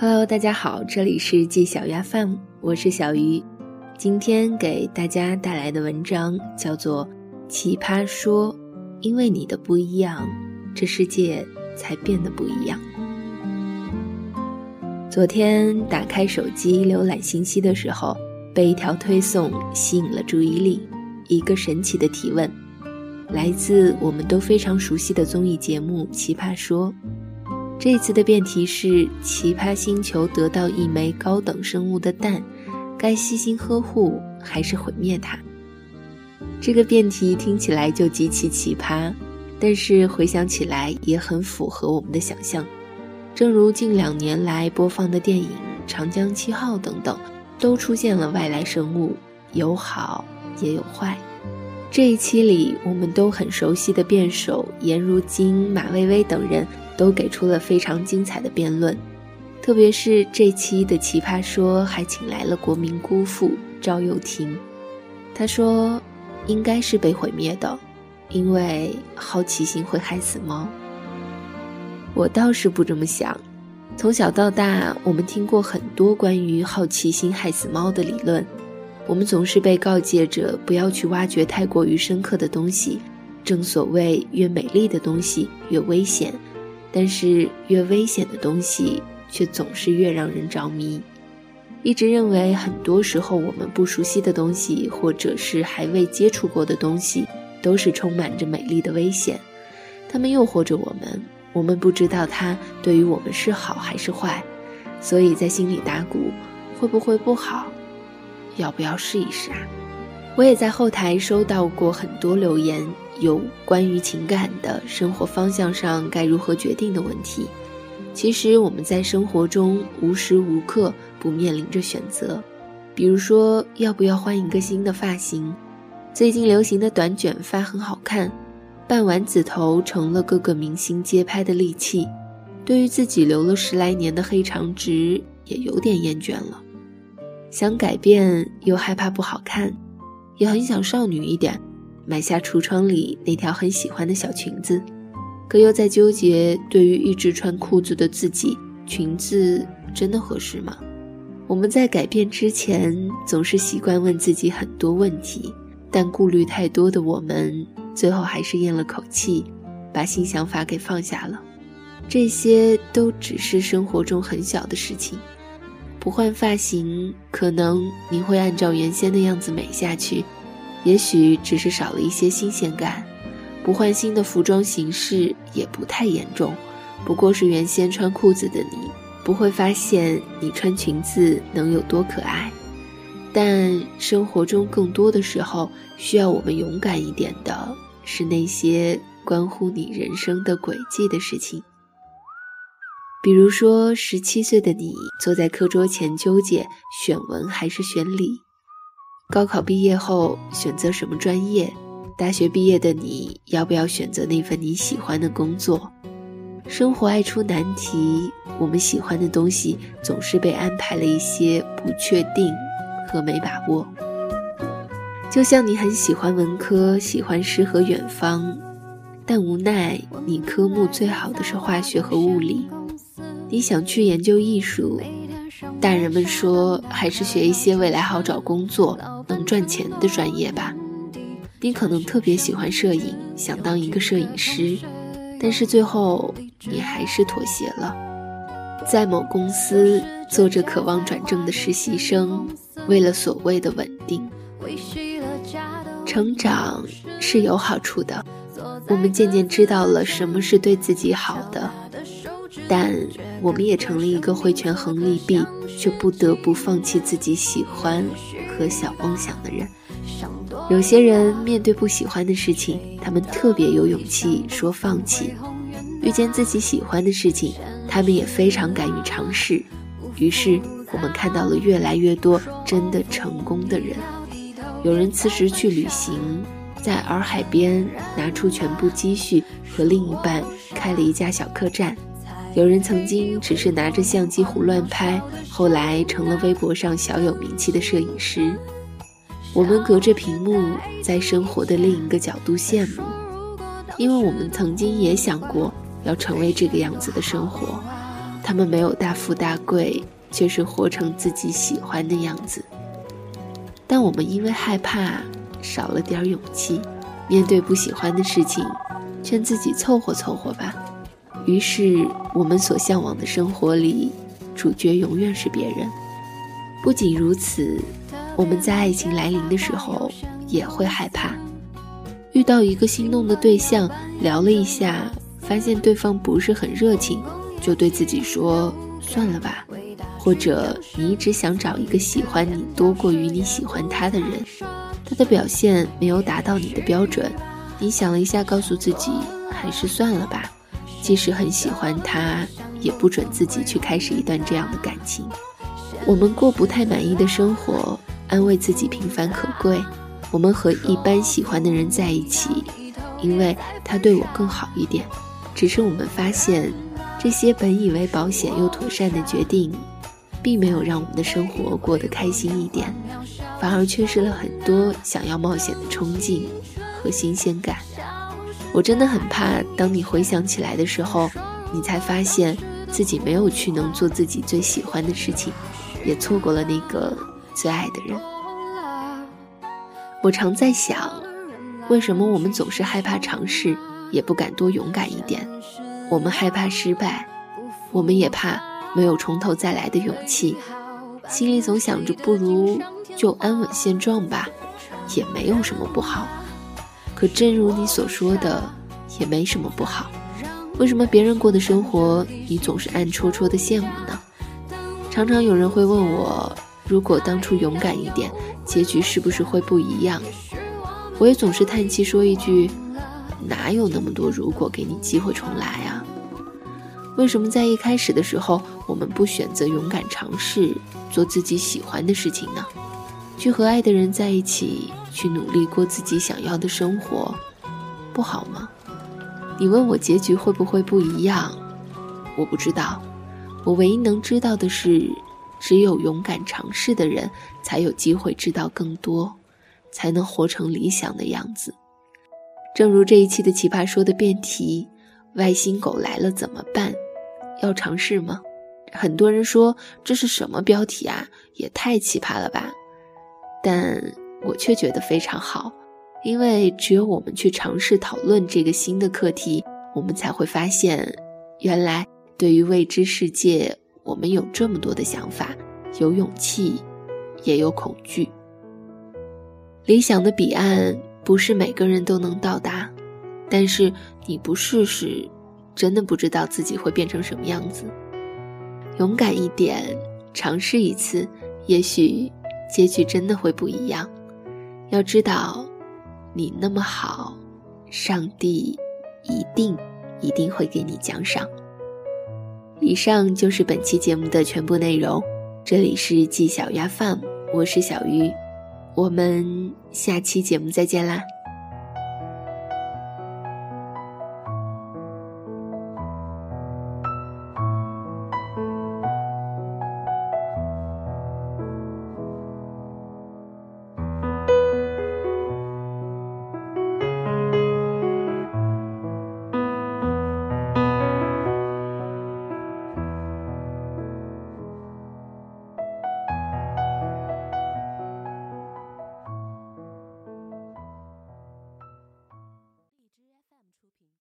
Hello，大家好，这里是季小鸭 FM，我是小鱼。今天给大家带来的文章叫做《奇葩说》，因为你的不一样，这世界才变得不一样。昨天打开手机浏览信息的时候，被一条推送吸引了注意力。一个神奇的提问，来自我们都非常熟悉的综艺节目《奇葩说》。这次的辩题是：奇葩星球得到一枚高等生物的蛋，该悉心呵护还是毁灭它？这个辩题听起来就极其奇葩，但是回想起来也很符合我们的想象。正如近两年来播放的电影《长江七号》等等，都出现了外来生物，有好也有坏。这一期里，我们都很熟悉的辩手颜如晶、马薇薇等人。都给出了非常精彩的辩论，特别是这期的奇葩说还请来了国民姑父赵又廷。他说：“应该是被毁灭的，因为好奇心会害死猫。”我倒是不这么想。从小到大，我们听过很多关于好奇心害死猫的理论，我们总是被告诫着不要去挖掘太过于深刻的东西。正所谓，越美丽的东西越危险。但是越危险的东西，却总是越让人着迷。一直认为，很多时候我们不熟悉的东西，或者是还未接触过的东西，都是充满着美丽的危险。它们诱惑着我们，我们不知道它对于我们是好还是坏，所以在心里打鼓：会不会不好？要不要试一试啊？我也在后台收到过很多留言，有关于情感的生活方向上该如何决定的问题。其实我们在生活中无时无刻不面临着选择，比如说要不要换一个新的发型，最近流行的短卷发很好看，半丸子头成了各个明星街拍的利器。对于自己留了十来年的黑长直，也有点厌倦了，想改变又害怕不好看。也很想少女一点，买下橱窗里那条很喜欢的小裙子，可又在纠结，对于一直穿裤子的自己，裙子真的合适吗？我们在改变之前，总是习惯问自己很多问题，但顾虑太多的我们，最后还是咽了口气，把新想法给放下了。这些都只是生活中很小的事情。不换发型，可能你会按照原先的样子美下去，也许只是少了一些新鲜感。不换新的服装形式也不太严重，不过是原先穿裤子的你不会发现你穿裙子能有多可爱。但生活中更多的时候，需要我们勇敢一点的是那些关乎你人生的轨迹的事情。比如说，十七岁的你坐在课桌前纠结选文还是选理；高考毕业后选择什么专业；大学毕业的你要不要选择那份你喜欢的工作？生活爱出难题，我们喜欢的东西总是被安排了一些不确定和没把握。就像你很喜欢文科，喜欢诗和远方，但无奈你科目最好的是化学和物理。你想去研究艺术，大人们说还是学一些未来好找工作、能赚钱的专业吧。你可能特别喜欢摄影，想当一个摄影师，但是最后你还是妥协了，在某公司做着渴望转正的实习生，为了所谓的稳定。成长是有好处的，我们渐渐知道了什么是对自己好的。但我们也成了一个会权衡利弊，却不得不放弃自己喜欢和小梦想的人。有些人面对不喜欢的事情，他们特别有勇气说放弃；遇见自己喜欢的事情，他们也非常敢于尝试。于是，我们看到了越来越多真的成功的人。有人辞职去旅行，在洱海边拿出全部积蓄，和另一半开了一家小客栈。有人曾经只是拿着相机胡乱拍，后来成了微博上小有名气的摄影师。我们隔着屏幕，在生活的另一个角度羡慕，因为我们曾经也想过要成为这个样子的生活。他们没有大富大贵，却是活成自己喜欢的样子。但我们因为害怕，少了点勇气，面对不喜欢的事情，劝自己凑合凑合吧。于是，我们所向往的生活里，主角永远是别人。不仅如此，我们在爱情来临的时候也会害怕。遇到一个心动的对象，聊了一下，发现对方不是很热情，就对自己说：“算了吧。”或者你一直想找一个喜欢你多过于你喜欢他的人，他的表现没有达到你的标准，你想了一下，告诉自己还是算了吧。即使很喜欢他，也不准自己去开始一段这样的感情。我们过不太满意的生活，安慰自己平凡可贵。我们和一般喜欢的人在一起，因为他对我更好一点。只是我们发现，这些本以为保险又妥善的决定。并没有让我们的生活过得开心一点，反而缺失了很多想要冒险的冲劲和新鲜感。我真的很怕，当你回想起来的时候，你才发现自己没有去能做自己最喜欢的事情，也错过了那个最爱的人。我常在想，为什么我们总是害怕尝试，也不敢多勇敢一点？我们害怕失败，我们也怕。没有从头再来的勇气，心里总想着不如就安稳现状吧，也没有什么不好。可正如你所说的，也没什么不好。为什么别人过的生活，你总是暗戳戳的羡慕呢？常常有人会问我，如果当初勇敢一点，结局是不是会不一样？我也总是叹气说一句，哪有那么多如果给你机会重来啊？为什么在一开始的时候，我们不选择勇敢尝试做自己喜欢的事情呢？去和爱的人在一起，去努力过自己想要的生活，不好吗？你问我结局会不会不一样？我不知道。我唯一能知道的是，只有勇敢尝试的人，才有机会知道更多，才能活成理想的样子。正如这一期的奇葩说的辩题：外星狗来了怎么办？要尝试吗？很多人说这是什么标题啊，也太奇葩了吧！但我却觉得非常好，因为只有我们去尝试讨论这个新的课题，我们才会发现，原来对于未知世界，我们有这么多的想法，有勇气，也有恐惧。理想的彼岸不是每个人都能到达，但是你不试试。真的不知道自己会变成什么样子。勇敢一点，尝试一次，也许结局真的会不一样。要知道，你那么好，上帝一定一定会给你奖赏。以上就是本期节目的全部内容。这里是季小鸭 Farm，我是小鱼，我们下期节目再见啦。